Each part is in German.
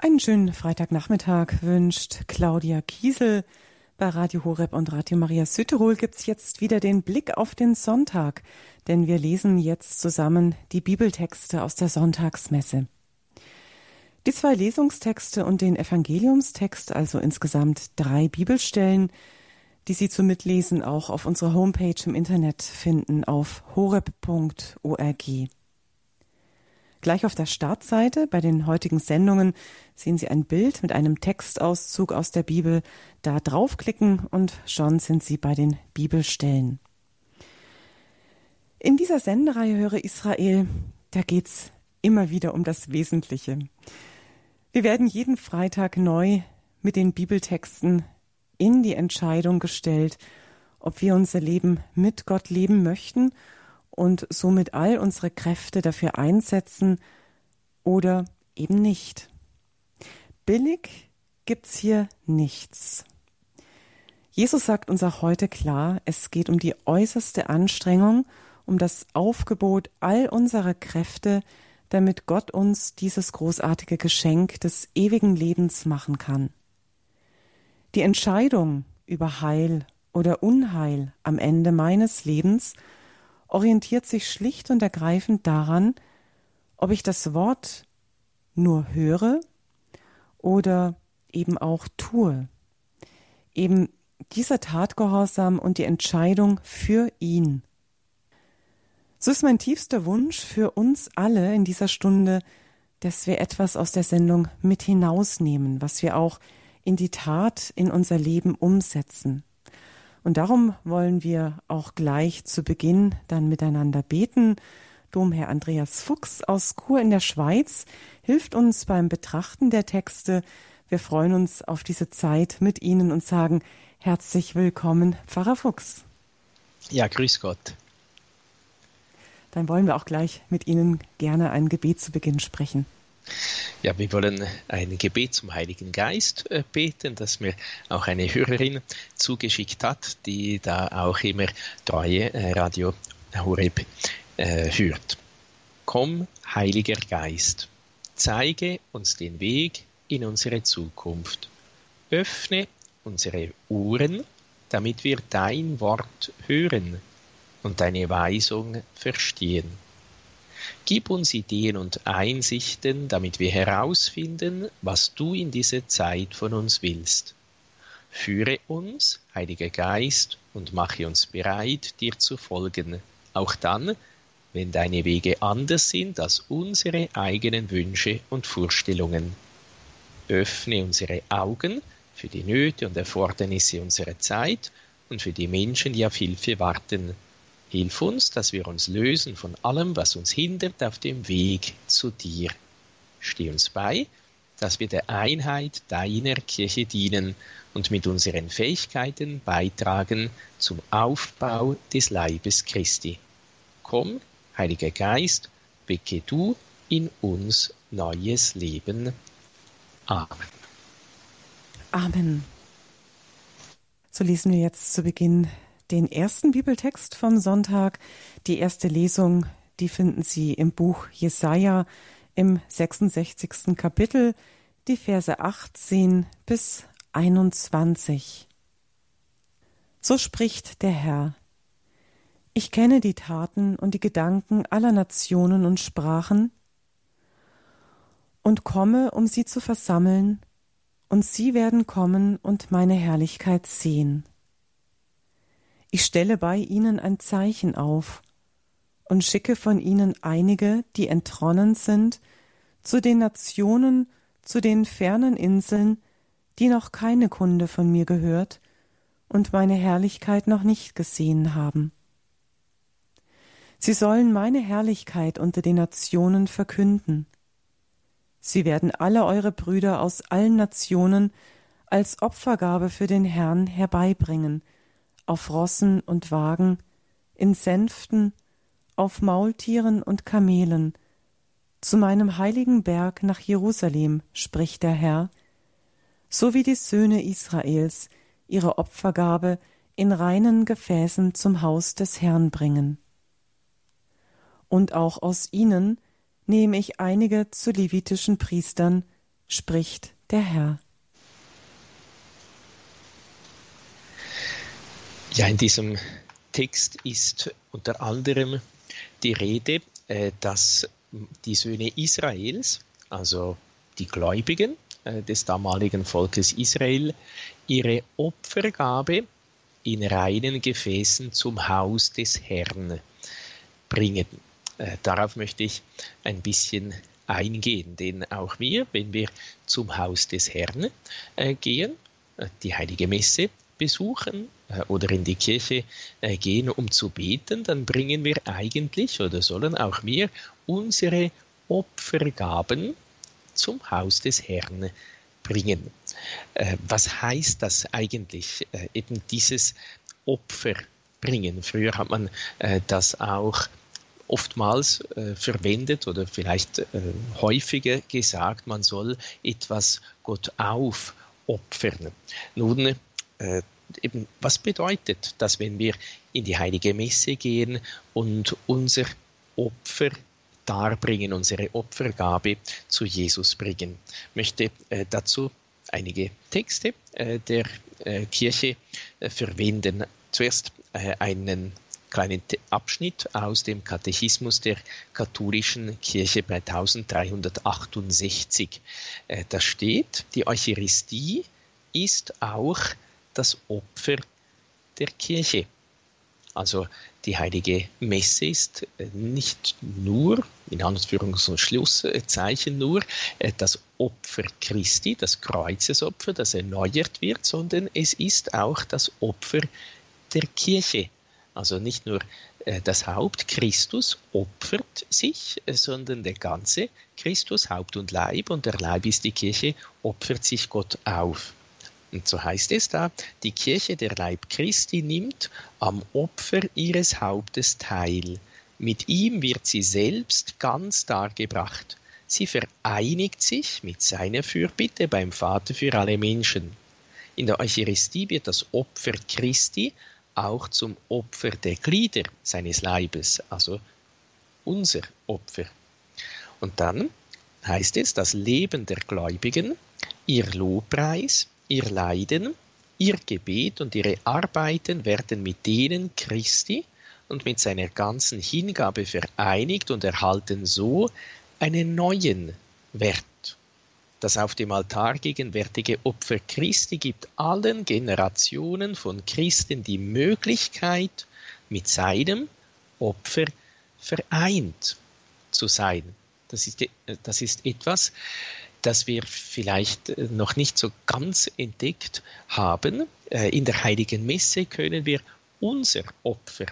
Einen schönen Freitagnachmittag wünscht Claudia Kiesel. Bei Radio Horeb und Radio Maria Südtirol gibt's jetzt wieder den Blick auf den Sonntag, denn wir lesen jetzt zusammen die Bibeltexte aus der Sonntagsmesse. Die zwei Lesungstexte und den Evangeliumstext, also insgesamt drei Bibelstellen, die Sie zum Mitlesen auch auf unserer Homepage im Internet finden auf horeb.org. Gleich auf der Startseite bei den heutigen Sendungen sehen Sie ein Bild mit einem Textauszug aus der Bibel. Da draufklicken und schon sind Sie bei den Bibelstellen. In dieser Sendereihe Höre Israel, da geht's immer wieder um das Wesentliche. Wir werden jeden Freitag neu mit den Bibeltexten in die Entscheidung gestellt, ob wir unser Leben mit Gott leben möchten und somit all unsere Kräfte dafür einsetzen oder eben nicht. Billig gibt's hier nichts. Jesus sagt uns auch heute klar, es geht um die äußerste Anstrengung, um das Aufgebot all unserer Kräfte, damit Gott uns dieses großartige Geschenk des ewigen Lebens machen kann. Die Entscheidung über Heil oder Unheil am Ende meines Lebens orientiert sich schlicht und ergreifend daran, ob ich das Wort nur höre oder eben auch tue. Eben dieser Tatgehorsam und die Entscheidung für ihn. So ist mein tiefster Wunsch für uns alle in dieser Stunde, dass wir etwas aus der Sendung mit hinausnehmen, was wir auch in die Tat in unser Leben umsetzen. Und darum wollen wir auch gleich zu Beginn dann miteinander beten. Domherr Andreas Fuchs aus Chur in der Schweiz hilft uns beim Betrachten der Texte. Wir freuen uns auf diese Zeit mit Ihnen und sagen herzlich willkommen, Pfarrer Fuchs. Ja, grüß Gott. Dann wollen wir auch gleich mit Ihnen gerne ein Gebet zu Beginn sprechen. Ja, wir wollen ein Gebet zum Heiligen Geist äh, beten, das mir auch eine Hörerin zugeschickt hat, die da auch immer treue äh, Radio Horeb äh, hört. Komm, Heiliger Geist, zeige uns den Weg in unsere Zukunft. Öffne unsere Ohren, damit wir dein Wort hören und deine Weisung verstehen. Gib uns Ideen und Einsichten, damit wir herausfinden, was du in dieser Zeit von uns willst. Führe uns, Heiliger Geist, und mache uns bereit, dir zu folgen, auch dann, wenn deine Wege anders sind als unsere eigenen Wünsche und Vorstellungen. Öffne unsere Augen für die Nöte und Erfordernisse unserer Zeit und für die Menschen, die auf Hilfe warten Hilf uns, dass wir uns lösen von allem, was uns hindert auf dem Weg zu dir. Steh uns bei, dass wir der Einheit deiner Kirche dienen und mit unseren Fähigkeiten beitragen zum Aufbau des Leibes Christi. Komm, Heiliger Geist, wecke du in uns neues Leben. Amen. Amen. So lesen wir jetzt zu Beginn den ersten Bibeltext vom Sonntag. Die erste Lesung, die finden Sie im Buch Jesaja im 66. Kapitel, die Verse 18 bis 21. So spricht der Herr. Ich kenne die Taten und die Gedanken aller Nationen und Sprachen und komme, um sie zu versammeln, und sie werden kommen und meine Herrlichkeit sehen. Ich stelle bei ihnen ein Zeichen auf und schicke von ihnen einige, die entronnen sind, zu den Nationen, zu den fernen Inseln, die noch keine Kunde von mir gehört und meine Herrlichkeit noch nicht gesehen haben. Sie sollen meine Herrlichkeit unter den Nationen verkünden. Sie werden alle eure Brüder aus allen Nationen als Opfergabe für den Herrn herbeibringen, auf Rossen und Wagen, in Sänften, auf Maultieren und Kamelen, zu meinem heiligen Berg nach Jerusalem, spricht der Herr, so wie die Söhne Israels ihre Opfergabe in reinen Gefäßen zum Haus des Herrn bringen. Und auch aus ihnen nehme ich einige zu levitischen Priestern, spricht der Herr. Ja, in diesem Text ist unter anderem die Rede, äh, dass die Söhne Israels, also die Gläubigen äh, des damaligen Volkes Israel, ihre Opfergabe in reinen Gefäßen zum Haus des Herrn bringen. Äh, darauf möchte ich ein bisschen eingehen, denn auch wir, wenn wir zum Haus des Herrn gehen, die heilige Messe besuchen oder in die Kirche äh, gehen, um zu beten, dann bringen wir eigentlich oder sollen auch wir unsere Opfergaben zum Haus des Herrn bringen. Äh, was heißt das eigentlich, äh, eben dieses Opfer bringen? Früher hat man äh, das auch oftmals äh, verwendet oder vielleicht äh, häufiger gesagt, man soll etwas Gott aufopfern. Nun, äh, eben, was bedeutet das, wenn wir in die heilige Messe gehen und unser Opfer darbringen, unsere Opfergabe zu Jesus bringen? Ich möchte äh, dazu einige Texte äh, der äh, Kirche äh, verwenden. Zuerst einen kleinen Abschnitt aus dem Katechismus der katholischen Kirche bei 1368. Äh, da steht, die Eucharistie ist auch das Opfer der Kirche. Also die heilige Messe ist äh, nicht nur, in Anführungs- und Schlusszeichen nur, äh, das Opfer Christi, das Kreuzesopfer, das erneuert wird, sondern es ist auch das Opfer der Kirche. Also nicht nur äh, das Haupt Christus opfert sich, sondern der ganze Christus, Haupt und Leib, und der Leib ist die Kirche, opfert sich Gott auf. Und so heißt es da, die Kirche, der Leib Christi, nimmt am Opfer ihres Hauptes teil. Mit ihm wird sie selbst ganz dargebracht. Sie vereinigt sich mit seiner Fürbitte beim Vater für alle Menschen. In der Eucharistie wird das Opfer Christi auch zum Opfer der Glieder seines Leibes, also unser Opfer. Und dann heißt es, das Leben der Gläubigen, ihr Lobpreis, ihr Leiden, ihr Gebet und ihre Arbeiten werden mit denen Christi und mit seiner ganzen Hingabe vereinigt und erhalten so einen neuen Wert. Das auf dem Altar gegenwärtige Opfer Christi gibt allen Generationen von Christen die Möglichkeit, mit seinem Opfer vereint zu sein. Das ist, das ist etwas, das wir vielleicht noch nicht so ganz entdeckt haben. Äh, in der heiligen Messe können wir unser Opfer,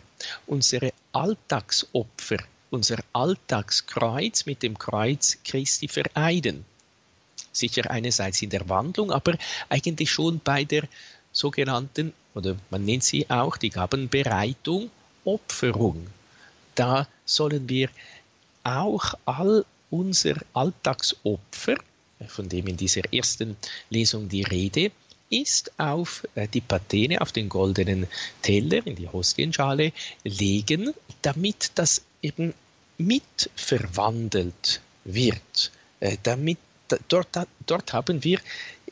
unsere Alltagsopfer, unser Alltagskreuz mit dem Kreuz Christi vereinen sicher einerseits in der Wandlung, aber eigentlich schon bei der sogenannten, oder man nennt sie auch die Gabenbereitung, Opferung. Da sollen wir auch all unser Alltagsopfer, von dem in dieser ersten Lesung die Rede ist, auf äh, die Patene, auf den goldenen Teller, in die Hostienschale legen, damit das eben mit verwandelt wird, äh, damit dort, dort haben wir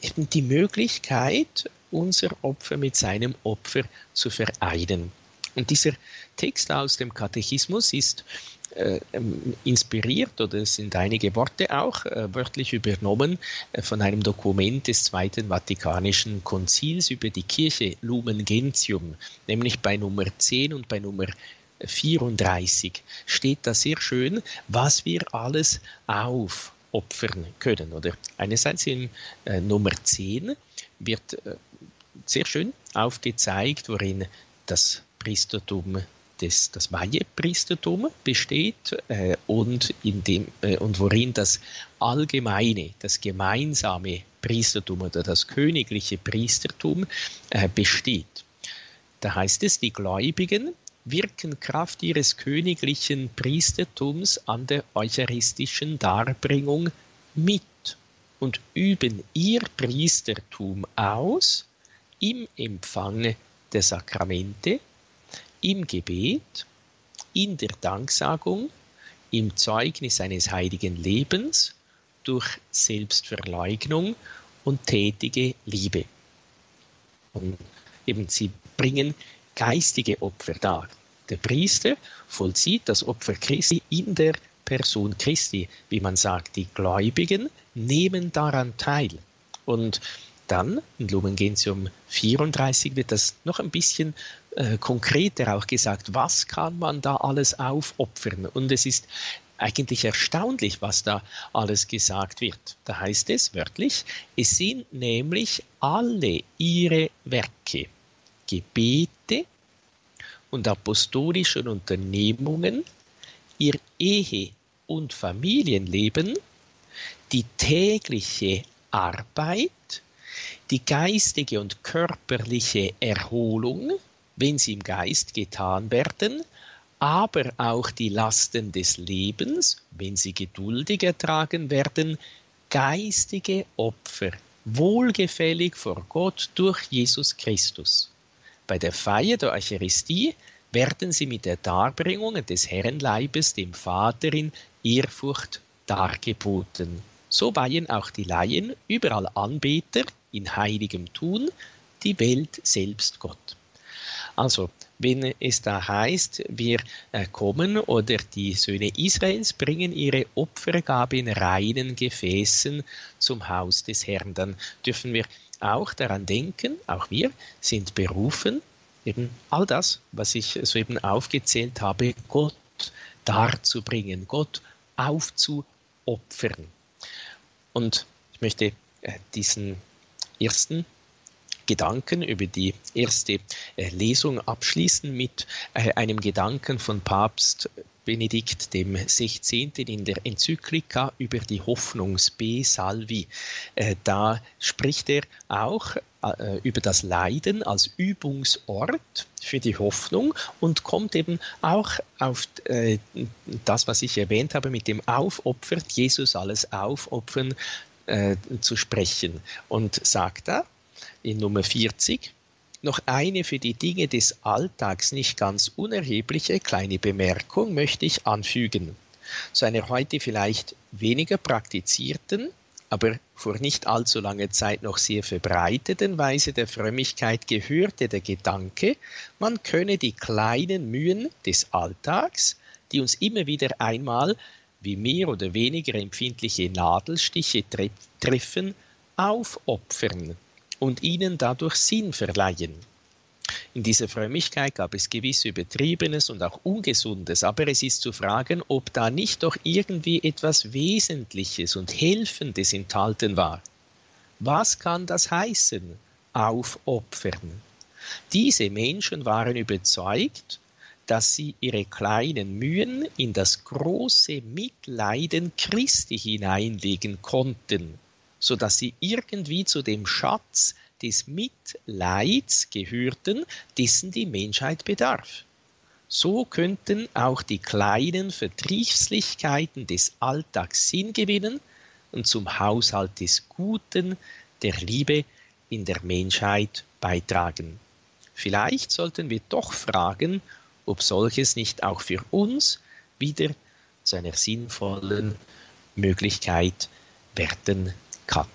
eben die Möglichkeit, unser Opfer mit seinem Opfer zu vereinen. Und dieser Text aus dem Katechismus ist äh, ähm, inspiriert oder es sind einige Worte auch äh, wörtlich übernommen äh, von einem Dokument des Zweiten Vatikanischen Konzils über die Kirche Lumen Gentium, nämlich bei Nummer 10 und bei Nummer 34 steht da sehr schön, was wir alles auf opfern können. Oder einerseits in äh, Nummer 10 wird äh, sehr schön aufgezeigt, worin das Priestertum des, das Weihepriestertum besteht äh, und, in dem, äh, und worin das allgemeine, das gemeinsame Priestertum oder das königliche Priestertum äh, besteht. Da heißt es, die Gläubigen wirken Kraft ihres königlichen Priestertums an der eucharistischen Darbringung mit und üben ihr Priestertum aus im Empfang der Sakramente, im Gebet, in der Danksagung, im Zeugnis eines heiligen Lebens durch Selbstverleugnung und tätige Liebe. Und eben sie bringen geistige Opfer dar. Der Priester vollzieht das Opfer Christi in der Person Christi, wie man sagt. Die Gläubigen nehmen daran teil. Und dann, in Lumen Gentium 34, wird das noch ein bisschen äh, konkreter auch gesagt, was kann man da alles aufopfern? Und es ist eigentlich erstaunlich, was da alles gesagt wird. Da heißt es wörtlich, es sind nämlich alle ihre Werke, Gebete und apostolischen Unternehmungen, ihr Ehe- und Familienleben, die tägliche Arbeit, die geistige und körperliche Erholung, wenn sie im Geist getan werden, aber auch die Lasten des Lebens, wenn sie geduldig ertragen werden, geistige Opfer, wohlgefällig vor Gott durch Jesus Christus. Bei der Feier der Eucharistie werden sie mit der Darbringung des Herrenleibes dem Vater in Ehrfurcht dargeboten. So weihen auch die Laien überall Anbeter in heiligem Tun, die Welt selbst Gott. Also, wenn es da heißt, wir äh, kommen oder die Söhne Israels bringen ihre Opfergabe in reinen Gefäßen zum Haus des Herrn, dann dürfen wir auch daran denken, auch wir sind berufen, eben all das, was ich soeben aufgezählt habe, Gott darzubringen, Gott aufzuopfern. Und ich möchte äh, diesen ersten Gedanken über die erste äh, Lesung abschließen mit äh, einem Gedanken von Papst Benedikt dem 16. in der Enzyklika über die Hoffnungs-B Salvi. Äh, da spricht er auch über das Leiden als Übungsort für die Hoffnung und kommt eben auch auf das, was ich erwähnt habe, mit dem Aufopfert, Jesus alles aufopfern zu sprechen und sagt da, in Nummer 40 noch eine für die Dinge des Alltags nicht ganz unerhebliche kleine Bemerkung möchte ich anfügen. Zu einer heute vielleicht weniger praktizierten, aber vor nicht allzu langer Zeit noch sehr verbreiteten Weise der Frömmigkeit gehörte der Gedanke, man könne die kleinen Mühen des Alltags, die uns immer wieder einmal wie mehr oder weniger empfindliche Nadelstiche treffen, aufopfern und ihnen dadurch Sinn verleihen. In dieser Frömmigkeit gab es gewiss Übertriebenes und auch Ungesundes, aber es ist zu fragen, ob da nicht doch irgendwie etwas Wesentliches und Helfendes enthalten war. Was kann das heißen? Aufopfern. Diese Menschen waren überzeugt, dass sie ihre kleinen Mühen in das große Mitleiden Christi hineinlegen konnten so dass sie irgendwie zu dem Schatz des Mitleids gehörten, dessen die Menschheit bedarf. So könnten auch die kleinen Verdrießlichkeiten des Alltags Sinn gewinnen und zum Haushalt des Guten, der Liebe in der Menschheit beitragen. Vielleicht sollten wir doch fragen, ob solches nicht auch für uns wieder zu einer sinnvollen Möglichkeit werden kann.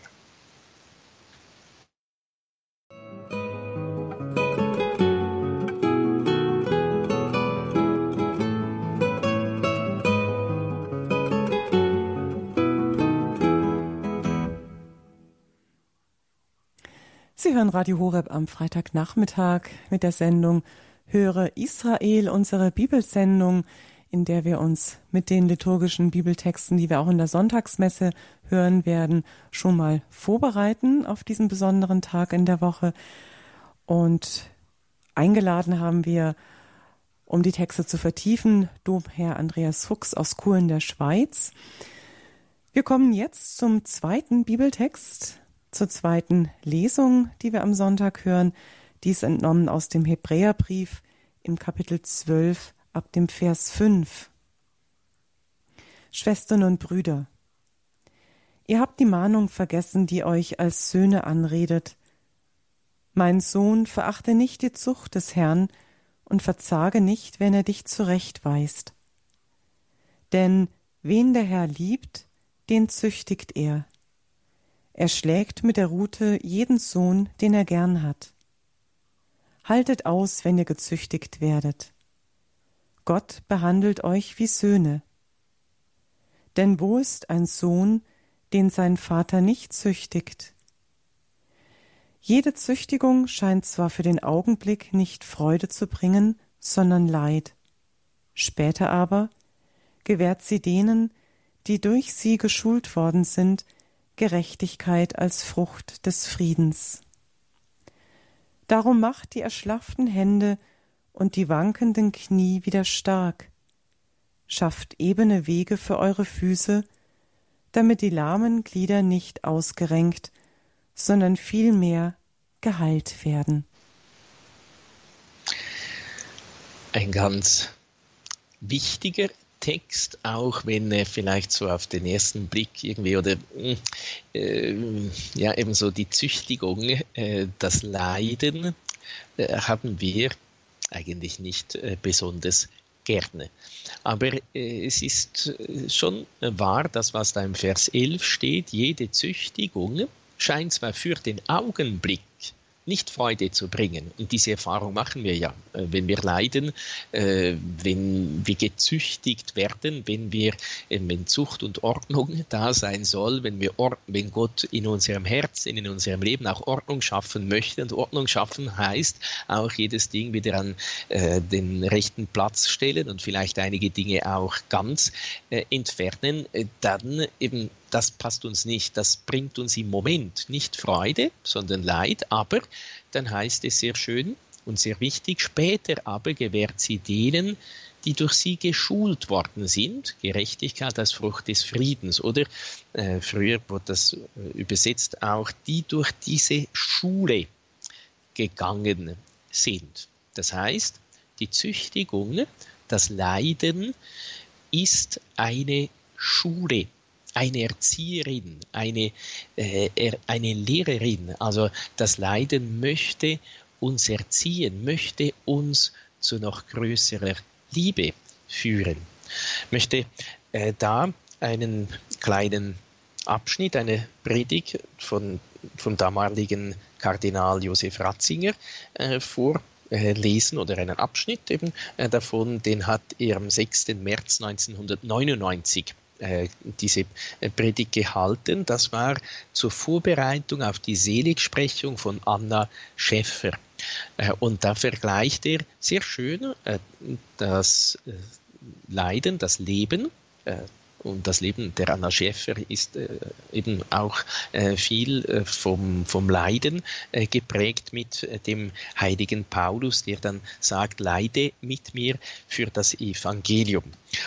Sie hören Radio Horeb am Freitagnachmittag mit der Sendung Höre Israel, unsere Bibelsendung in der wir uns mit den liturgischen Bibeltexten, die wir auch in der Sonntagsmesse hören werden, schon mal vorbereiten auf diesen besonderen Tag in der Woche. Und eingeladen haben wir, um die Texte zu vertiefen, Domherr Andreas Fuchs aus Chur in der Schweiz. Wir kommen jetzt zum zweiten Bibeltext, zur zweiten Lesung, die wir am Sonntag hören. Dies entnommen aus dem Hebräerbrief im Kapitel 12 ab dem Vers 5. Schwestern und Brüder, ihr habt die Mahnung vergessen, die euch als Söhne anredet. Mein Sohn, verachte nicht die Zucht des Herrn und verzage nicht, wenn er dich zurechtweist. Denn wen der Herr liebt, den züchtigt er. Er schlägt mit der Rute jeden Sohn, den er gern hat. Haltet aus, wenn ihr gezüchtigt werdet. Gott behandelt euch wie Söhne. Denn wo ist ein Sohn, den sein Vater nicht züchtigt? Jede Züchtigung scheint zwar für den Augenblick nicht Freude zu bringen, sondern Leid. Später aber gewährt sie denen, die durch sie geschult worden sind, Gerechtigkeit als Frucht des Friedens. Darum macht die erschlafften Hände und die wankenden Knie wieder stark, schafft ebene Wege für eure Füße, damit die lahmen Glieder nicht ausgerenkt, sondern vielmehr geheilt werden. Ein ganz wichtiger Text, auch wenn er vielleicht so auf den ersten Blick irgendwie oder äh, ja eben so die Züchtigung, äh, das Leiden äh, haben wir eigentlich nicht äh, besonders gerne. Aber äh, es ist äh, schon wahr, dass was da im Vers 11 steht, jede Züchtigung scheint zwar für den Augenblick nicht Freude zu bringen. Und diese Erfahrung machen wir ja, äh, wenn wir leiden, äh, wenn wir gezüchtigt werden, wenn wir, äh, wenn Zucht und Ordnung da sein soll, wenn wir, wenn Gott in unserem Herzen, in unserem Leben auch Ordnung schaffen möchte. Und Ordnung schaffen heißt auch jedes Ding wieder an den rechten Platz stellen und vielleicht einige Dinge auch ganz entfernen, dann eben das passt uns nicht, das bringt uns im Moment nicht Freude, sondern Leid, aber dann heißt es sehr schön und sehr wichtig, später aber gewährt sie denen, die durch sie geschult worden sind, Gerechtigkeit als Frucht des Friedens oder? Äh, früher wurde das äh, übersetzt auch, die durch diese Schule gegangen sind. Das heißt, die Züchtigung, das Leiden ist eine Schule eine Erzieherin, eine, äh, eine Lehrerin. Also das Leiden möchte uns erziehen, möchte uns zu noch größerer Liebe führen. Möchte äh, da einen kleinen Abschnitt, eine Predigt von, vom damaligen Kardinal Josef Ratzinger äh, vorlesen oder einen Abschnitt eben äh, davon, den hat er am 6. März 1999 äh, diese äh, Predigt gehalten. Das war zur Vorbereitung auf die Seligsprechung von Anna Schäffer. Äh, und da vergleicht er sehr schön das Leiden, das Leben und das Leben der Anna Schäfer ist äh, eben auch äh, viel äh, vom, vom Leiden geprägt mit dem heiligen Paulus, der dann sagt, leide mit mir für das Evangelium.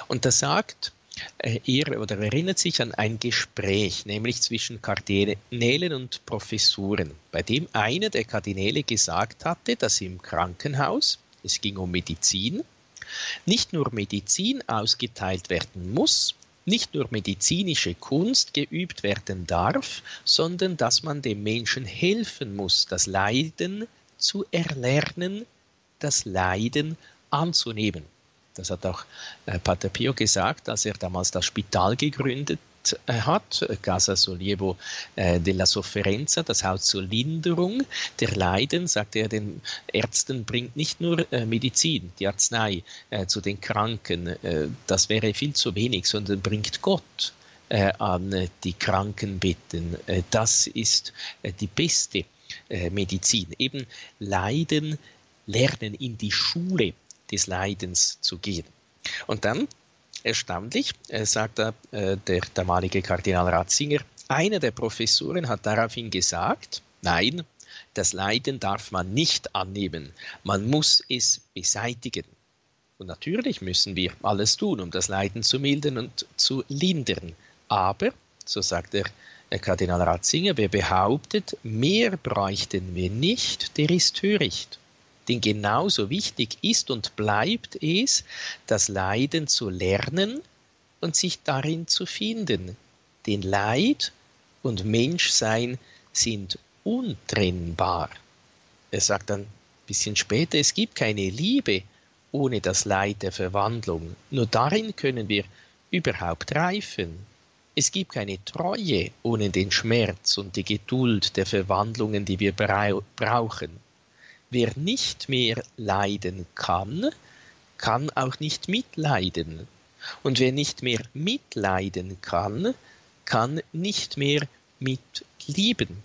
Und da sagt äh, er oder erinnert sich an ein Gespräch, nämlich zwischen Kardinälen und Professuren, bei dem einer der Kardinäle gesagt hatte, dass im Krankenhaus, es ging um Medizin, nicht nur Medizin ausgeteilt werden muss, nicht nur medizinische Kunst geübt werden darf, sondern dass man dem Menschen helfen muss, das Leiden zu erlernen, das Leiden anzunehmen. Das hat auch äh, Pater Pio gesagt, als er damals das Spital gegründet äh, hat, Casa Solievo äh, della Sofferenza, das Haus zur Linderung der Leiden, sagt er den Ärzten, bringt nicht nur äh, Medizin, die Arznei zu den Kranken, das wäre viel zu wenig, sondern bringt Gott an die Krankenbetten. das ist die beste Medizin. Eben Leiden lernen in die Schule des Leidens zu gehen. Und dann, erstaunlich, äh, sagt er, äh, der damalige Kardinal Ratzinger, einer der Professoren hat daraufhin gesagt, nein, das Leiden darf man nicht annehmen, man muss es beseitigen. Und natürlich müssen wir alles tun, um das Leiden zu mildern und zu lindern. Aber, so sagt der Kardinal Ratzinger, wer behauptet, mehr bräuchten wir nicht, der ist töricht. Denn genauso wichtig ist und bleibt es, das Leiden zu lernen und sich darin zu finden. Denn Leid und Menschsein sind untrennbar. Er sagt dann ein bisschen später, es gibt keine Liebe ohne das Leid der Verwandlung. Nur darin können wir überhaupt reifen. Es gibt keine Treue ohne den Schmerz und die Geduld der Verwandlungen, die wir brauchen. Wer nicht mehr leiden kann, kann auch nicht mitleiden. Und wer nicht mehr mitleiden kann, kann nicht mehr mitlieben.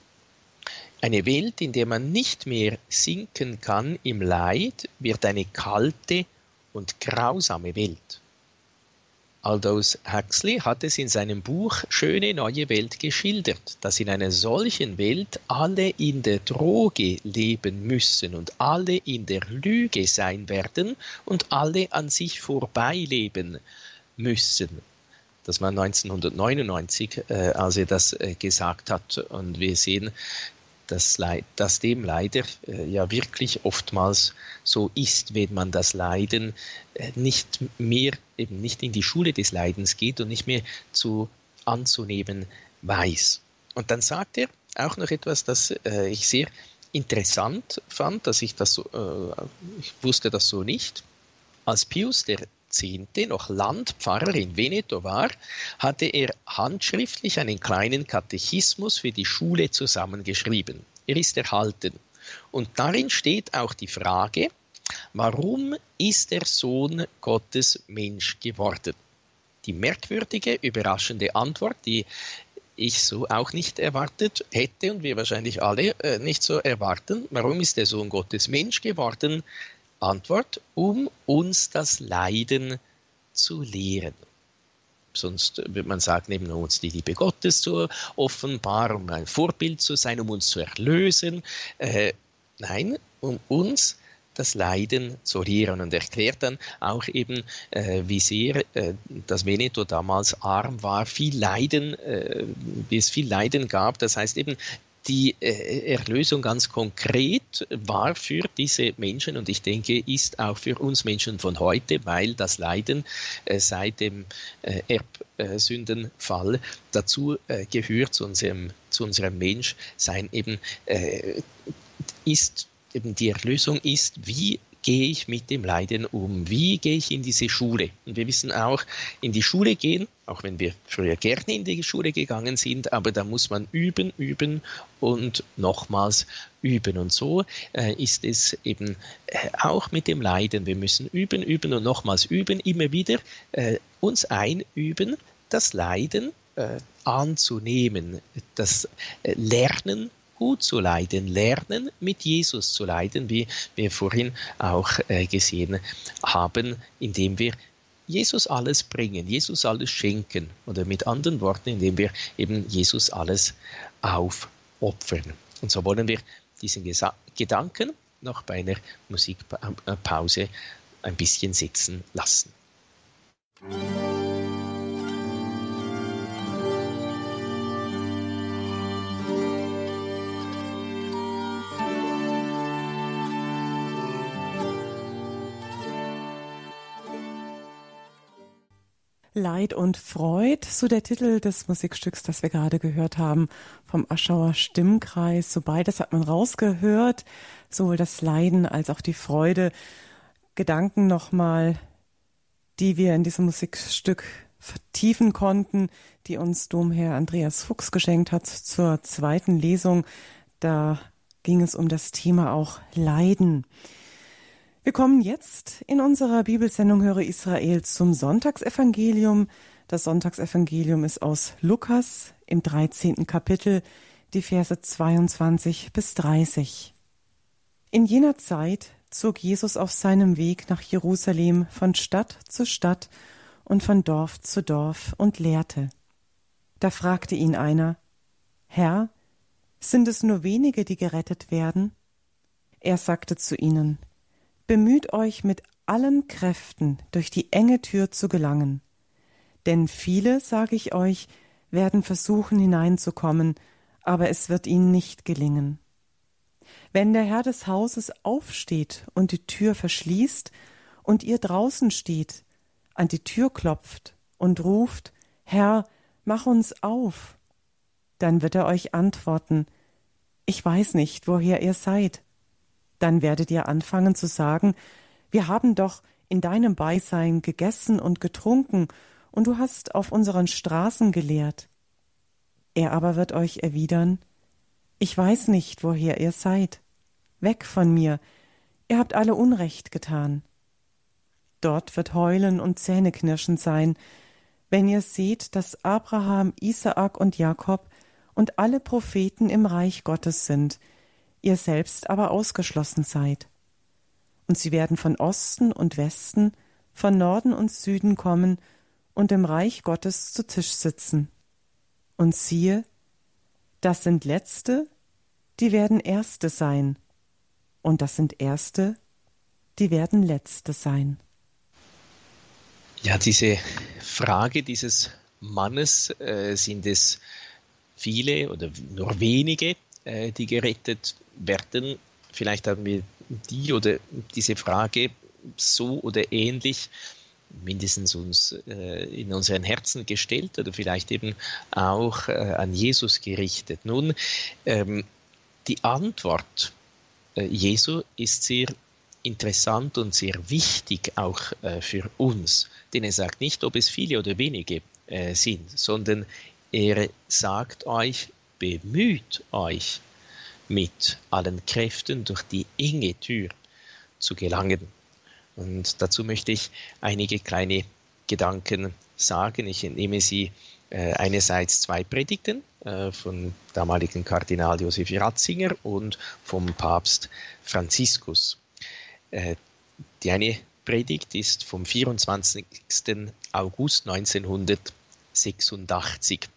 Eine Welt, in der man nicht mehr sinken kann im Leid, wird eine kalte und grausame Welt. Aldous Huxley hat es in seinem Buch Schöne neue Welt geschildert, dass in einer solchen Welt alle in der Droge leben müssen und alle in der Lüge sein werden und alle an sich vorbeileben müssen. Das war 1999, äh, als er das äh, gesagt hat. Und wir sehen, dass, dass dem leider äh, ja wirklich oftmals so ist, wenn man das Leiden äh, nicht mehr, eben nicht in die Schule des Leidens geht und nicht mehr zu anzunehmen weiß. Und dann sagt er auch noch etwas, das äh, ich sehr interessant fand, dass ich das so, äh, ich wusste das so nicht. Als Pius der Zehnte noch Landpfarrer in Veneto war, hatte er handschriftlich einen kleinen Katechismus für die Schule zusammengeschrieben. Er ist erhalten. Und darin steht auch die Frage, warum ist der Sohn Gottes Mensch geworden? Die merkwürdige, überraschende Antwort, die ich so auch nicht erwartet hätte und wir wahrscheinlich alle äh, nicht so erwarten. Warum ist der Sohn Gottes Mensch geworden? Antwort, um uns das Leiden zu lehren. Sonst würde man sagen, eben uns die Liebe Gottes zu offenbaren, um ein Vorbild zu sein, um uns zu erlösen. Äh, nein, um uns das Leiden zu lehren und erklärt dann auch eben, äh, wie sehr äh, das Veneto damals arm war, viel Leiden, äh, wie es viel Leiden gab. Das heißt eben die äh, Erlösung ganz konkret war für diese Menschen und ich denke, ist auch für uns Menschen von heute, weil das Leiden äh, seit dem äh, Erbsündenfall dazu gehört zu unserem, zu unserem Menschsein. Eben ist eben die Erlösung ist, wie gehe ich mit dem Leiden um? Wie gehe ich in diese Schule? Und wir wissen auch, in die Schule gehen, auch wenn wir früher gerne in die Schule gegangen sind, aber da muss man üben, üben und nochmals üben. Und so äh, ist es eben äh, auch mit dem Leiden. Wir müssen üben, üben und nochmals üben, immer wieder äh, uns einüben, das Leiden äh, anzunehmen, das äh, Lernen gut zu leiden, lernen mit Jesus zu leiden, wie wir vorhin auch äh, gesehen haben, indem wir Jesus alles bringen, Jesus alles schenken oder mit anderen Worten, indem wir eben Jesus alles aufopfern. Und so wollen wir diesen Gesa Gedanken noch bei einer Musikpause ein bisschen sitzen lassen. Musik Leid und Freud, so der Titel des Musikstücks, das wir gerade gehört haben, vom Aschauer Stimmkreis. So beides hat man rausgehört, sowohl das Leiden als auch die Freude. Gedanken nochmal, die wir in diesem Musikstück vertiefen konnten, die uns Domherr Andreas Fuchs geschenkt hat zur zweiten Lesung. Da ging es um das Thema auch Leiden. Wir kommen jetzt in unserer Bibelsendung Höre Israel zum Sonntagsevangelium. Das Sonntagsevangelium ist aus Lukas im 13. Kapitel, die Verse 22 bis 30. In jener Zeit zog Jesus auf seinem Weg nach Jerusalem von Stadt zu Stadt und von Dorf zu Dorf und lehrte. Da fragte ihn einer, Herr, sind es nur wenige, die gerettet werden? Er sagte zu ihnen, Bemüht euch mit allen Kräften durch die enge Tür zu gelangen. Denn viele, sage ich euch, werden versuchen hineinzukommen, aber es wird ihnen nicht gelingen. Wenn der Herr des Hauses aufsteht und die Tür verschließt und ihr draußen steht, an die Tür klopft und ruft, Herr, mach uns auf, dann wird er euch antworten, ich weiß nicht, woher ihr seid dann werdet ihr anfangen zu sagen, wir haben doch in deinem Beisein gegessen und getrunken, und du hast auf unseren Straßen gelehrt. Er aber wird euch erwidern, ich weiß nicht, woher ihr seid. Weg von mir, ihr habt alle Unrecht getan. Dort wird Heulen und Zähneknirschen sein, wenn ihr seht, dass Abraham, Isaak und Jakob und alle Propheten im Reich Gottes sind, ihr selbst aber ausgeschlossen seid. Und sie werden von Osten und Westen, von Norden und Süden kommen und im Reich Gottes zu Tisch sitzen. Und siehe, das sind Letzte, die werden Erste sein, und das sind Erste, die werden Letzte sein. Ja, diese Frage dieses Mannes, äh, sind es viele oder nur wenige, äh, die gerettet werden? Vielleicht haben wir die oder diese Frage so oder ähnlich mindestens uns äh, in unseren Herzen gestellt oder vielleicht eben auch äh, an Jesus gerichtet. Nun, ähm, die Antwort äh, Jesu ist sehr interessant und sehr wichtig auch äh, für uns, denn er sagt nicht, ob es viele oder wenige äh, sind, sondern er sagt euch, bemüht euch mit allen Kräften durch die enge Tür zu gelangen. Und dazu möchte ich einige kleine Gedanken sagen. Ich entnehme sie äh, einerseits zwei Predigten äh, vom damaligen Kardinal Josef Ratzinger und vom Papst Franziskus. Äh, die eine Predigt ist vom 24. August 1986.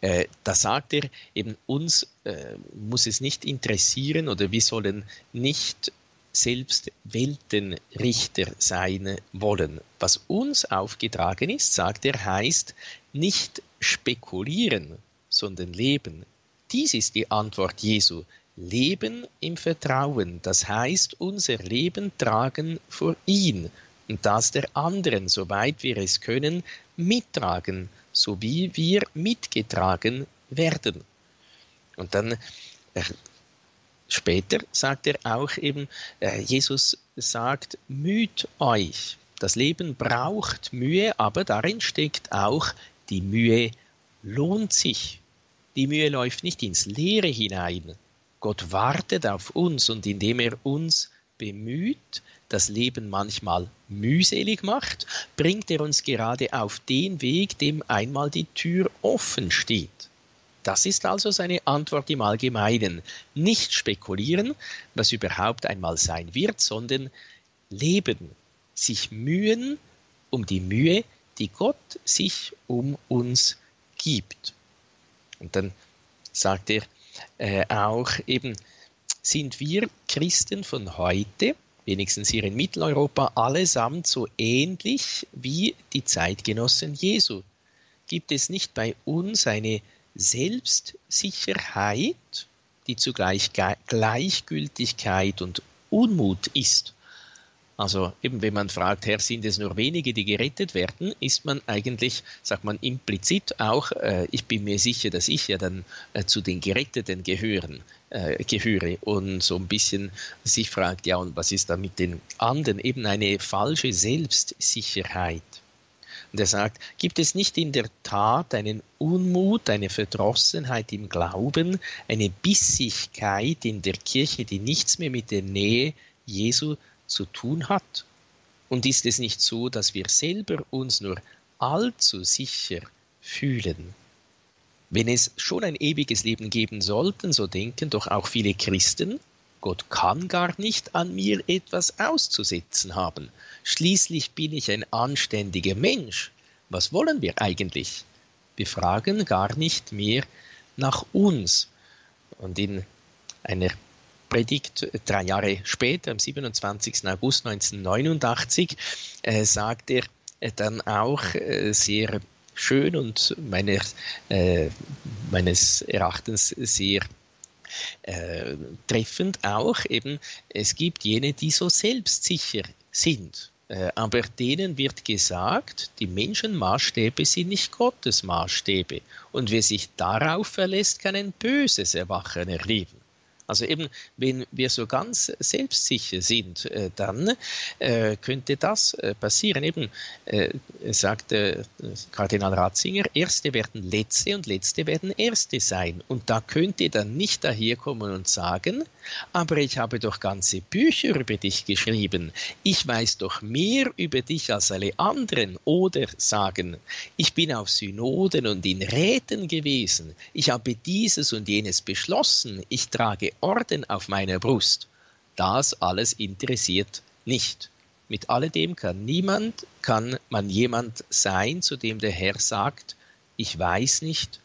Äh, da sagt er eben, uns äh, muss es nicht interessieren oder wir sollen nicht selbst Weltenrichter sein wollen. Was uns aufgetragen ist, sagt er, heißt nicht spekulieren, sondern leben. Dies ist die Antwort Jesu. Leben im Vertrauen, das heißt unser Leben tragen vor ihn und das der anderen, soweit wir es können, mittragen, so wie wir mitgetragen werden. Und dann äh, später sagt er auch eben, äh, Jesus sagt, müht euch. Das Leben braucht Mühe, aber darin steckt auch, die Mühe lohnt sich. Die Mühe läuft nicht ins Leere hinein, Gott wartet auf uns und indem er uns bemüht, das Leben manchmal mühselig macht, bringt er uns gerade auf den Weg, dem einmal die Tür offen steht. Das ist also seine Antwort im Allgemeinen. Nicht spekulieren, was überhaupt einmal sein wird, sondern leben, sich mühen um die Mühe, die Gott sich um uns gibt. Und dann sagt er, äh, auch eben, sind wir Christen von heute, wenigstens hier in Mitteleuropa, allesamt so ähnlich wie die Zeitgenossen Jesu? Gibt es nicht bei uns eine Selbstsicherheit, die zugleich Gleichgültigkeit und Unmut ist? Also eben wenn man fragt, Herr, sind es nur wenige, die gerettet werden, ist man eigentlich, sagt man implizit auch, äh, ich bin mir sicher, dass ich ja dann äh, zu den Geretteten gehören, äh, gehöre und so ein bisschen sich fragt, ja, und was ist da mit den anderen? Eben eine falsche Selbstsicherheit. Und er sagt, gibt es nicht in der Tat einen Unmut, eine Verdrossenheit im Glauben, eine Bissigkeit in der Kirche, die nichts mehr mit der Nähe Jesu zu tun hat? Und ist es nicht so, dass wir selber uns nur allzu sicher fühlen? Wenn es schon ein ewiges Leben geben sollten, so denken doch auch viele Christen, Gott kann gar nicht an mir etwas auszusetzen haben. Schließlich bin ich ein anständiger Mensch. Was wollen wir eigentlich? Wir fragen gar nicht mehr nach uns. Und in einer Predigt drei Jahre später, am 27. August 1989, äh, sagt er äh, dann auch äh, sehr schön und meiner, äh, meines Erachtens sehr äh, treffend auch eben, es gibt jene, die so selbstsicher sind. Äh, aber denen wird gesagt, die Menschenmaßstäbe sind nicht Gottes Maßstäbe. Und wer sich darauf verlässt, kann ein böses Erwachen erleben. Also eben, wenn wir so ganz selbstsicher sind, äh, dann äh, könnte das äh, passieren. Eben sagte Kardinal Ratzinger, Erste werden Letzte und Letzte werden Erste sein. Und da könnte dann nicht daherkommen und sagen, aber ich habe doch ganze Bücher über dich geschrieben. Ich weiß doch mehr über dich als alle anderen. Oder sagen, ich bin auf Synoden und in Räten gewesen. Ich habe dieses und jenes beschlossen. Ich trage Orden auf meiner Brust. Das alles interessiert nicht. Mit alledem kann niemand, kann man jemand sein, zu dem der Herr sagt, ich weiß nicht,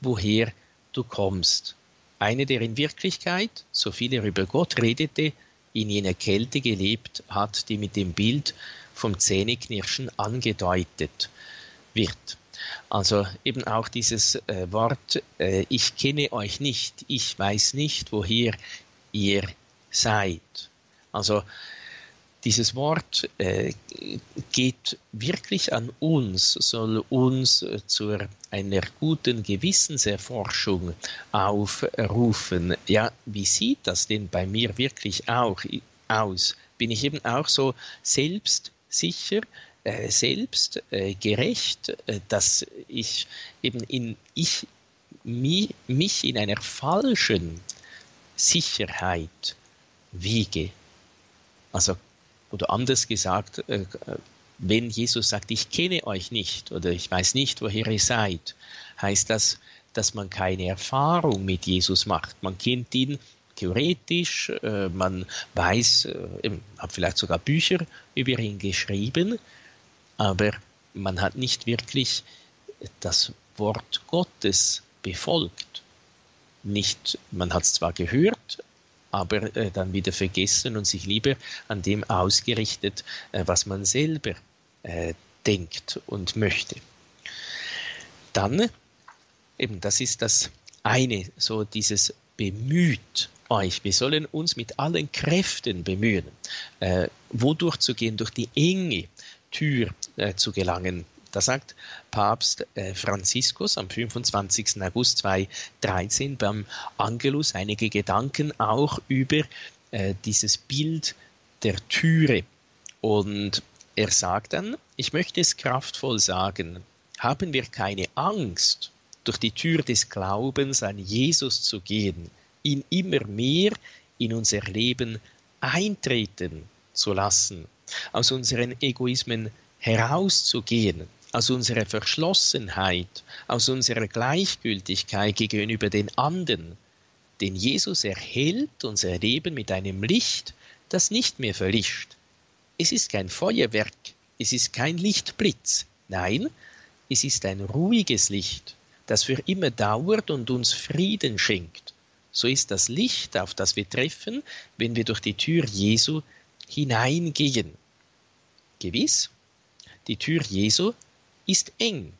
woher du kommst. Eine, der in Wirklichkeit, so viel er über Gott redete, in jener Kälte gelebt hat, die mit dem Bild vom Zähneknirschen angedeutet wird. Also eben auch dieses äh, Wort, äh, ich kenne euch nicht, ich weiß nicht, woher ihr seid. Also dieses Wort äh, geht wirklich an uns, soll uns zu einer guten Gewissenserforschung aufrufen. Ja, wie sieht das denn bei mir wirklich auch aus? Bin ich eben auch so selbstsicher, äh, selbst äh, gerecht, äh, dass ich eben in ich mi, mich in einer falschen Sicherheit wiege. Also, oder anders gesagt, äh, wenn Jesus sagt, ich kenne euch nicht oder ich weiß nicht, woher ihr seid, heißt das, dass man keine Erfahrung mit Jesus macht. Man kennt ihn theoretisch, äh, man weiß, äh, hat vielleicht sogar Bücher über ihn geschrieben, aber man hat nicht wirklich das Wort Gottes befolgt. Nicht, man hat es zwar gehört, aber äh, dann wieder vergessen und sich lieber an dem ausgerichtet, äh, was man selber äh, denkt und möchte. Dann, eben das ist das eine, so dieses bemüht euch. Wir sollen uns mit allen Kräften bemühen, äh, wodurch zu gehen, durch die Enge, Tür äh, zu gelangen. Da sagt Papst äh, Franziskus am 25. August 2013 beim Angelus einige Gedanken auch über äh, dieses Bild der Türe. Und er sagt dann, ich möchte es kraftvoll sagen, haben wir keine Angst, durch die Tür des Glaubens an Jesus zu gehen, ihn immer mehr in unser Leben eintreten zu lassen aus unseren Egoismen herauszugehen, aus unserer Verschlossenheit, aus unserer Gleichgültigkeit gegenüber den anderen. Denn Jesus erhält unser Leben mit einem Licht, das nicht mehr verlischt. Es ist kein Feuerwerk, es ist kein Lichtblitz, nein, es ist ein ruhiges Licht, das für immer dauert und uns Frieden schenkt. So ist das Licht, auf das wir treffen, wenn wir durch die Tür Jesu hineingehen. Gewiss, die Tür Jesu ist eng,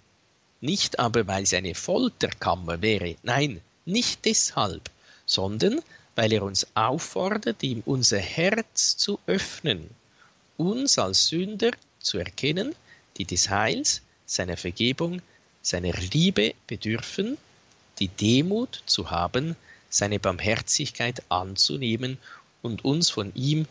nicht aber weil sie eine Folterkammer wäre, nein, nicht deshalb, sondern weil er uns auffordert, ihm unser Herz zu öffnen, uns als Sünder zu erkennen, die des Heils, seiner Vergebung, seiner Liebe bedürfen, die Demut zu haben, seine Barmherzigkeit anzunehmen und uns von ihm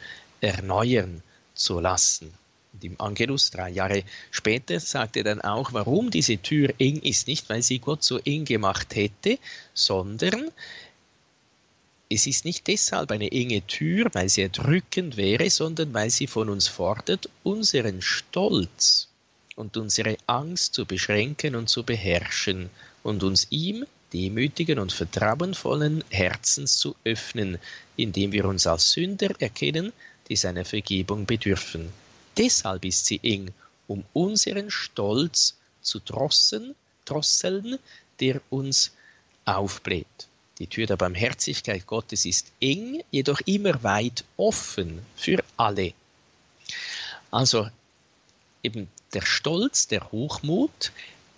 erneuern zu lassen. Und im Angelus, drei Jahre später, sagt er dann auch, warum diese Tür eng ist. Nicht, weil sie Gott so eng gemacht hätte, sondern es ist nicht deshalb eine enge Tür, weil sie erdrückend wäre, sondern weil sie von uns fordert, unseren Stolz und unsere Angst zu beschränken und zu beherrschen und uns ihm demütigen und vertrauenvollen Herzens zu öffnen, indem wir uns als Sünder erkennen die seiner Vergebung bedürfen. Deshalb ist sie eng, um unseren Stolz zu drossen, drosseln, der uns aufbläht. Die Tür der Barmherzigkeit Gottes ist eng, jedoch immer weit offen für alle. Also eben der Stolz, der Hochmut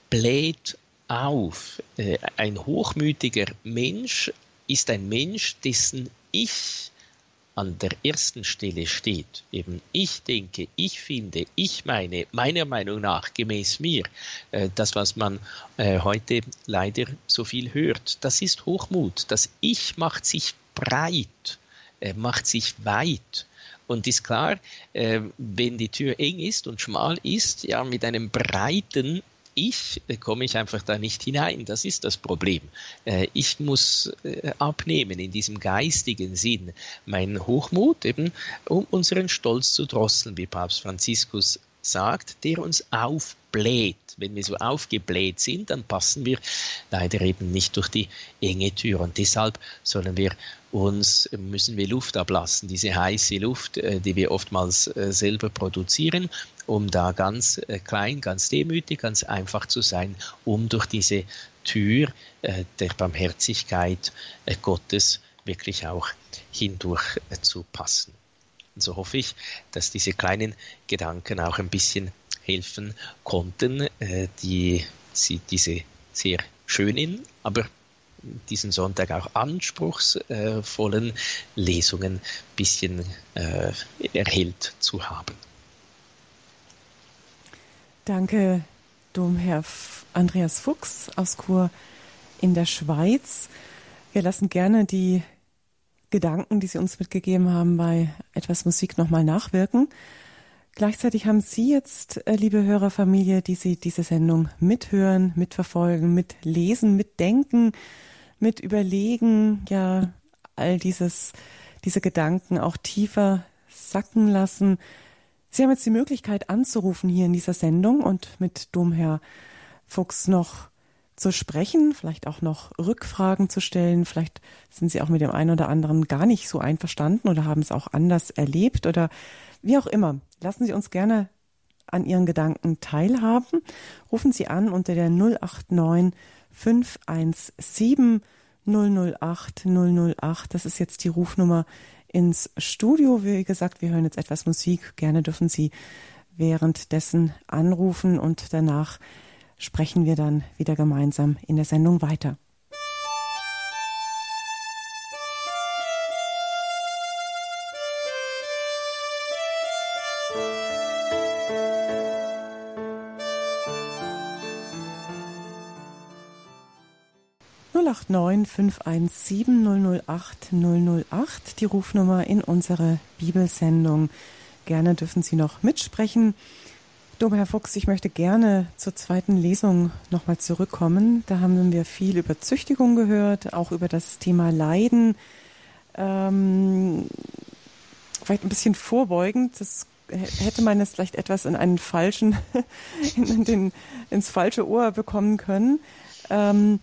bläht auf. Äh, ein hochmütiger Mensch ist ein Mensch, dessen Ich an der ersten Stelle steht, eben ich denke, ich finde, ich meine, meiner Meinung nach, gemäß mir, äh, das, was man äh, heute leider so viel hört, das ist Hochmut. Das Ich macht sich breit, äh, macht sich weit. Und ist klar, wenn die Tür eng ist und schmal ist, ja, mit einem breiten ich komme ich einfach da nicht hinein. Das ist das Problem. Äh, ich muss äh, abnehmen in diesem geistigen Sinn. Mein Hochmut eben, um unseren Stolz zu drosseln, wie Papst Franziskus sagt, der uns aufbläht. Wenn wir so aufgebläht sind, dann passen wir leider eben nicht durch die enge Tür. Und deshalb sollen wir uns, müssen wir Luft ablassen, diese heiße Luft, äh, die wir oftmals äh, selber produzieren, um da ganz äh, klein, ganz demütig, ganz einfach zu sein, um durch diese Tür der Barmherzigkeit Gottes wirklich auch hindurch zu passen. Und so hoffe ich, dass diese kleinen Gedanken auch ein bisschen helfen konnten, äh, die sie diese sehr schönen, aber diesen Sonntag auch anspruchsvollen Lesungen ein bisschen äh, erhellt zu haben. Danke, Domherr Andreas Fuchs aus Chur in der Schweiz. Wir lassen gerne die Gedanken, die Sie uns mitgegeben haben, bei etwas Musik nochmal nachwirken. Gleichzeitig haben Sie jetzt, äh, liebe Hörerfamilie, die Sie diese Sendung mithören, mitverfolgen, mitlesen, mitdenken, mit überlegen, ja, all dieses, diese Gedanken auch tiefer sacken lassen. Sie haben jetzt die Möglichkeit anzurufen hier in dieser Sendung und mit Domherr Fuchs noch zu sprechen, vielleicht auch noch Rückfragen zu stellen. Vielleicht sind Sie auch mit dem einen oder anderen gar nicht so einverstanden oder haben es auch anders erlebt oder wie auch immer. Lassen Sie uns gerne an Ihren Gedanken teilhaben. Rufen Sie an unter der 089 517 008 008. Das ist jetzt die Rufnummer ins Studio. Wie gesagt, wir hören jetzt etwas Musik. Gerne dürfen Sie währenddessen anrufen und danach sprechen wir dann wieder gemeinsam in der Sendung weiter. die Rufnummer in unsere Bibelsendung. Gerne dürfen Sie noch mitsprechen. Dom, Herr Fuchs, ich möchte gerne zur zweiten Lesung nochmal zurückkommen. Da haben wir viel über Züchtigung gehört, auch über das Thema Leiden. Ähm, vielleicht ein bisschen vorbeugend, das hätte man es vielleicht etwas in einen falschen, in den, ins falsche Ohr bekommen können. Ähm,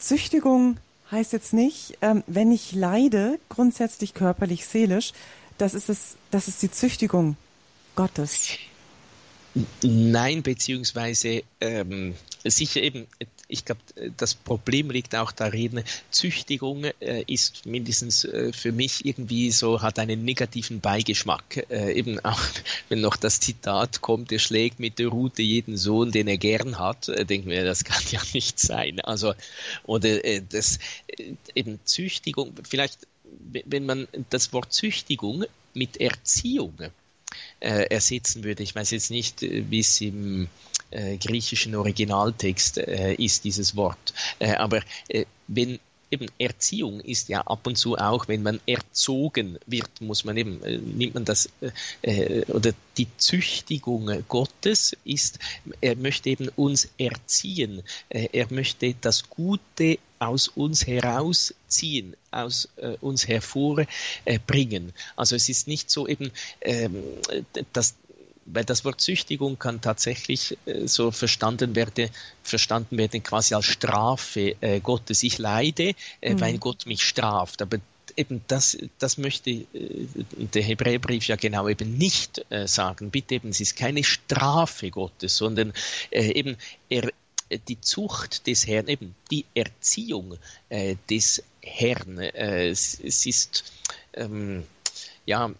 Züchtigung heißt jetzt nicht, ähm, wenn ich leide, grundsätzlich körperlich, seelisch, das ist es, das ist die Züchtigung Gottes. Nein, beziehungsweise ähm, sicher eben, ich glaube, das Problem liegt auch darin, Züchtigung äh, ist mindestens äh, für mich irgendwie so, hat einen negativen Beigeschmack. Äh, eben auch, wenn noch das Zitat kommt, er schlägt mit der Rute jeden Sohn, den er gern hat, äh, denken wir, das kann ja nicht sein. Also, oder äh, das, äh, eben Züchtigung, vielleicht, wenn man das Wort Züchtigung mit Erziehung äh, ersetzen würde. Ich weiß jetzt nicht, äh, wie es im äh, griechischen Originaltext äh, ist, dieses Wort. Äh, aber äh, wenn eben Erziehung ist ja ab und zu auch, wenn man erzogen wird, muss man eben, äh, nimmt man das, äh, oder die Züchtigung Gottes ist, er möchte eben uns erziehen, äh, er möchte das Gute aus uns herausziehen, aus äh, uns hervorbringen. also es ist nicht so eben, ähm, dass weil das Wort Züchtigung kann tatsächlich äh, so verstanden werden, verstanden werden quasi als Strafe äh, Gottes. Ich leide, äh, mhm. weil Gott mich straft. Aber eben das, das möchte der Hebräerbrief ja genau eben nicht sagen. Bitte eben, es ist keine Strafe Gottes, sondern eben er, die Zucht des Herrn, eben die Erziehung des Herrn. es, es ist ähm, ja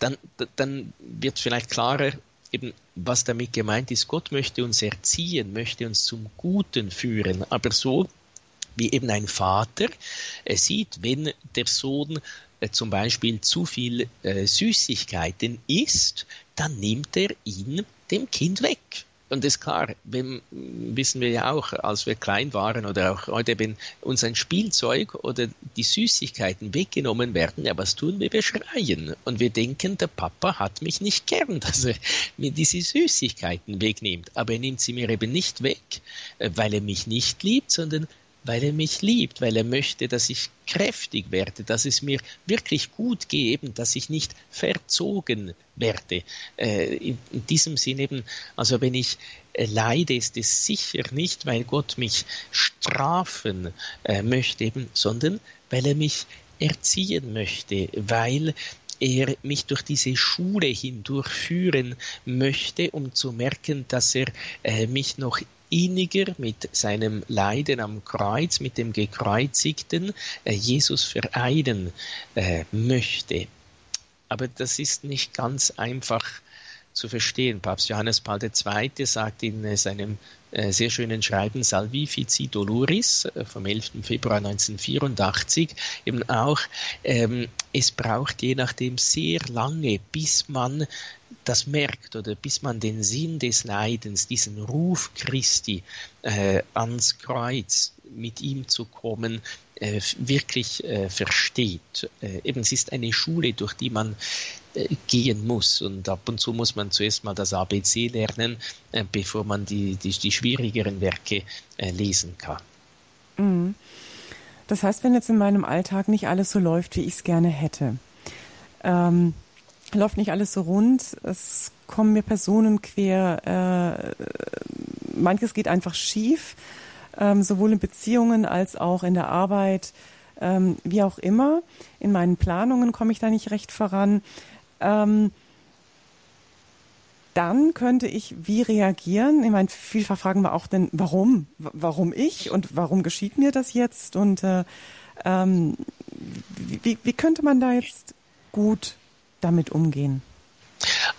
dann, dann wird vielleicht klarer, eben was damit gemeint ist. Gott möchte uns erziehen, möchte uns zum Guten führen, aber so wie eben ein Vater er sieht, wenn der Sohn äh, zum Beispiel zu viel äh, Süßigkeiten isst, dann nimmt er ihn dem Kind weg. Und das ist klar, wissen wir ja auch, als wir klein waren oder auch heute, wenn uns ein Spielzeug oder die Süßigkeiten weggenommen werden, ja, was tun wir? Wir schreien. Und wir denken, der Papa hat mich nicht gern, dass er mir diese Süßigkeiten wegnimmt. Aber er nimmt sie mir eben nicht weg, äh, weil er mich nicht liebt, sondern weil er mich liebt, weil er möchte, dass ich kräftig werde, dass es mir wirklich gut geht, dass ich nicht verzogen werde. Äh, in, in, diesem Sinn eben, also wenn ich äh, leide, ist es sicher nicht, weil Gott mich strafen äh, möchte, eben, sondern weil er mich erziehen möchte, weil er mich durch diese Schule hindurchführen möchte, um zu merken, dass er äh, mich noch inniger mit seinem Leiden am Kreuz, mit dem Gekreuzigten äh, Jesus vereinen äh, möchte. Aber das ist nicht ganz einfach zu verstehen. Papst Johannes Paul II. sagt in äh, seinem äh, sehr schönen Schreiben Salvifici Doloris äh, vom 11. Februar 1984 eben auch, ähm, es braucht je nachdem sehr lange, bis man das merkt oder bis man den Sinn des Leidens, diesen Ruf Christi ans Kreuz mit ihm zu kommen, wirklich versteht. Eben, es ist eine Schule, durch die man gehen muss und ab und zu muss man zuerst mal das ABC lernen, äh, bevor man die, die, die schwierigeren Werke lesen kann. Mhm. Das heißt, wenn jetzt in meinem Alltag nicht alles so läuft, wie ich es gerne hätte, ähm, läuft nicht alles so rund, es kommen mir Personen quer, äh, manches geht einfach schief, ähm, sowohl in Beziehungen als auch in der Arbeit, ähm, wie auch immer. In meinen Planungen komme ich da nicht recht voran. Ähm, dann könnte ich wie reagieren? Ich meine, vielfach fragen wir auch denn, warum? Warum ich und warum geschieht mir das jetzt? Und äh, ähm, wie, wie könnte man da jetzt gut damit umgehen?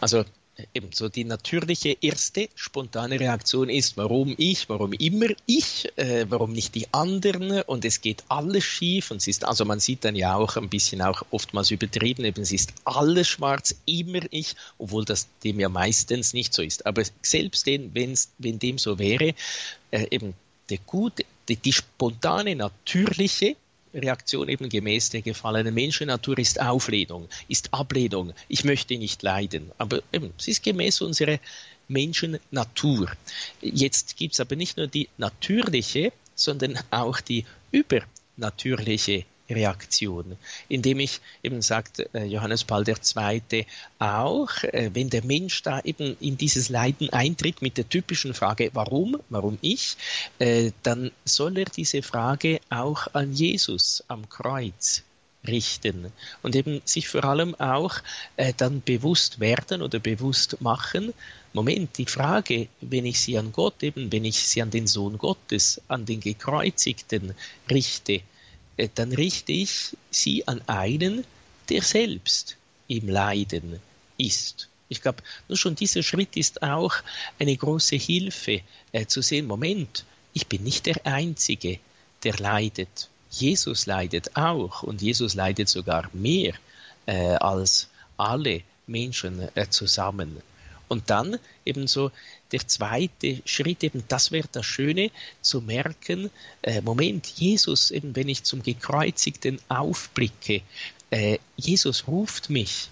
Also eben so die natürliche erste spontane Reaktion ist, warum ich, warum immer ich, äh, warum nicht die anderen und es geht alles schief und es ist, also man sieht dann ja auch ein bisschen auch oftmals übertrieben, eben es ist alles schwarz, immer ich, obwohl das dem ja meistens nicht so ist. Aber selbst den, wenn's, wenn dem so wäre, äh, eben der gute, die, die spontane, natürliche Reaktion eben gemäß der gefallenen Menschennatur ist Auflehnung, ist Ablehnung. Ich möchte nicht leiden. Aber eben, es ist gemäß unserer Menschennatur. Jetzt gibt es aber nicht nur die natürliche, sondern auch die übernatürliche Reaktion, indem ich eben sagt äh, Johannes Paul II. auch, äh, wenn der Mensch da eben in dieses Leiden eintritt mit der typischen Frage, warum, warum ich, äh, dann soll er diese Frage auch an Jesus am Kreuz richten und eben sich vor allem auch dann bewusst werden oder bewusst machen, Moment, die Frage, wenn ich sie an Gott, eben wenn ich sie an den Sohn Gottes, an den Gekreuzigten richte, dann richte ich sie an einen, der selbst im Leiden ist. Ich glaube, nur schon dieser Schritt ist auch eine große Hilfe, äh, zu sehen, Moment, ich bin nicht der Einzige, der leidet. Jesus leidet auch und Jesus leidet sogar mehr äh, als alle Menschen äh, zusammen. Und dann ebenso der zweite Schritt, eben das wäre das Schöne, zu merken, äh, Moment, Jesus, eben wenn ich zum Gekreuzigten aufblicke, äh, Jesus ruft mich.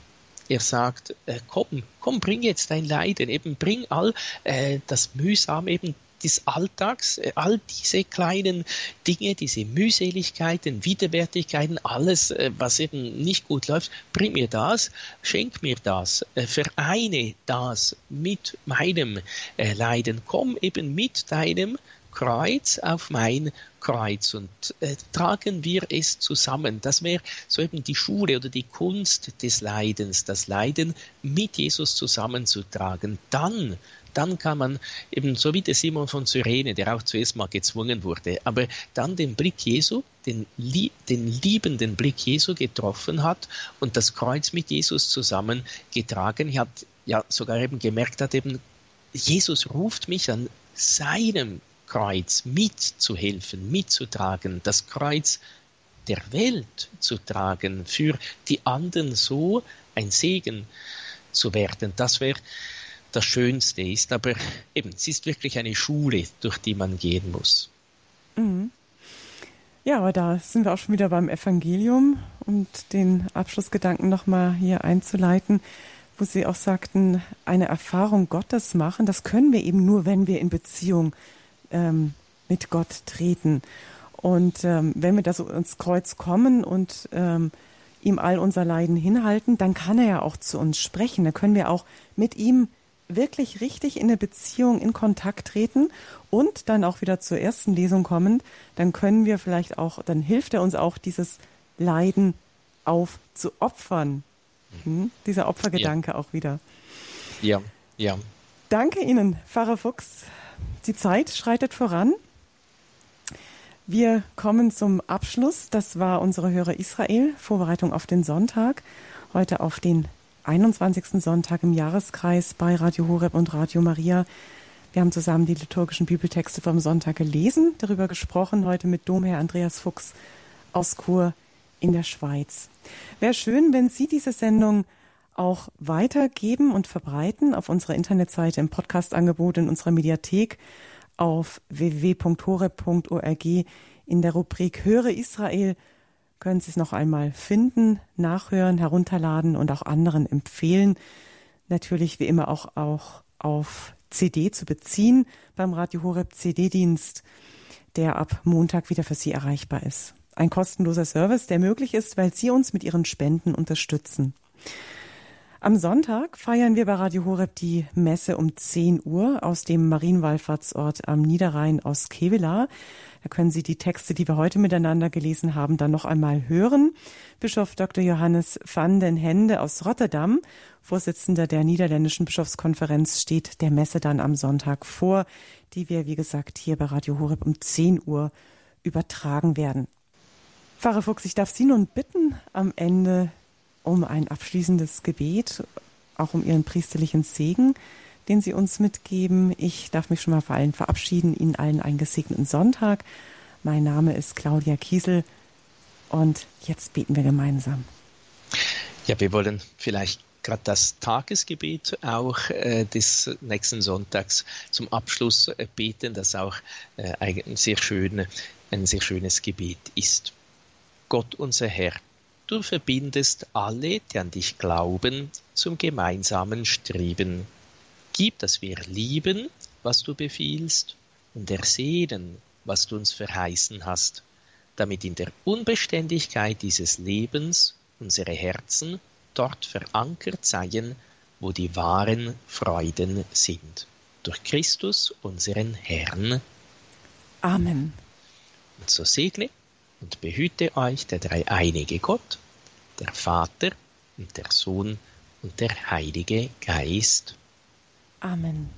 Er sagt, äh, komm, komm, bring jetzt dein Leiden, eben bring all äh, das Mühsam, eben des Alltags, äh, all diese kleinen Dinge, diese Mühseligkeiten, Widerwärtigkeiten, alles, äh, was eben nicht gut läuft, bring mir das, schenk mir das, äh, vereine das mit meinem Leiden, komm eben mit deinem Kreuz auf mein Kreuz und äh, tragen wir es zusammen. Das wäre so eben die Schule oder die Kunst des Leidens, das Leiden mit Jesus zusammenzutragen. Dann dann kann man eben so wie der Simon von Cyrene, der auch zuerst mal gezwungen wurde, aber dann den Blick Jesu, den, den liebenden Blick Jesu getroffen hat und das Kreuz mit Jesus zusammen getragen hat, ja sogar eben gemerkt hat, eben Jesus ruft mich an seinem Kreuz mitzuhelfen, mitzutragen, das Kreuz der Welt zu tragen, für die anderen so ein Segen zu werden. Das wäre das Schönste ist. Aber eben, es ist wirklich eine Schule, durch die man gehen muss. Mhm. Ja, aber da sind wir auch schon wieder beim Evangelium und den Abschlussgedanken nochmal hier einzuleiten, wo Sie auch sagten, eine Erfahrung Gottes machen, das können wir eben nur, wenn wir in Beziehung ähm, mit Gott treten. Und ähm, wenn wir da so ins Kreuz kommen und ähm, ihm all unser Leiden hinhalten, dann kann er ja auch zu uns sprechen. Da können wir auch mit ihm wirklich richtig in eine Beziehung, in Kontakt treten und dann auch wieder zur ersten Lesung kommen, dann können wir vielleicht auch, dann hilft er uns auch, dieses Leiden aufzuopfern. Hm? Dieser Opfergedanke ja. auch wieder. Ja, ja. Danke Ihnen, Pfarrer Fuchs. Die Zeit schreitet voran. Wir kommen zum Abschluss. Das war unsere Hörer Israel, Vorbereitung auf den Sonntag. Heute auf den 21. Sonntag im Jahreskreis bei Radio Horeb und Radio Maria. Wir haben zusammen die liturgischen Bibeltexte vom Sonntag gelesen, darüber gesprochen, heute mit Domherr Andreas Fuchs aus Chur in der Schweiz. Wäre schön, wenn Sie diese Sendung auch weitergeben und verbreiten auf unserer Internetseite im Podcastangebot in unserer Mediathek auf www.horeb.org in der Rubrik Höre Israel können Sie es noch einmal finden, nachhören, herunterladen und auch anderen empfehlen. Natürlich wie immer auch, auch auf CD zu beziehen beim Radio Horeb CD-Dienst, der ab Montag wieder für Sie erreichbar ist. Ein kostenloser Service, der möglich ist, weil Sie uns mit Ihren Spenden unterstützen. Am Sonntag feiern wir bei Radio Horeb die Messe um 10 Uhr aus dem Marienwallfahrtsort am Niederrhein aus Kevela. Da können Sie die Texte, die wir heute miteinander gelesen haben, dann noch einmal hören. Bischof Dr. Johannes van den Hende aus Rotterdam, Vorsitzender der Niederländischen Bischofskonferenz, steht der Messe dann am Sonntag vor, die wir, wie gesagt, hier bei Radio Horeb um 10 Uhr übertragen werden. Pfarrer Fuchs, ich darf Sie nun bitten, am Ende um ein abschließendes Gebet, auch um Ihren priesterlichen Segen den Sie uns mitgeben. Ich darf mich schon mal vor allen verabschieden, Ihnen allen einen gesegneten Sonntag. Mein Name ist Claudia Kiesel und jetzt beten wir gemeinsam. Ja, wir wollen vielleicht gerade das Tagesgebet auch äh, des nächsten Sonntags zum Abschluss äh, beten, das auch äh, ein, sehr schön, ein sehr schönes Gebet ist. Gott unser Herr, du verbindest alle, die an dich glauben, zum gemeinsamen Streben Gib, dass wir lieben, was du befiehlst, und ersehnen, was du uns verheißen hast, damit in der Unbeständigkeit dieses Lebens unsere Herzen dort verankert seien, wo die wahren Freuden sind. Durch Christus, unseren Herrn. Amen. Und so segne und behüte euch der dreieinige Gott, der Vater und der Sohn und der Heilige Geist. Amen.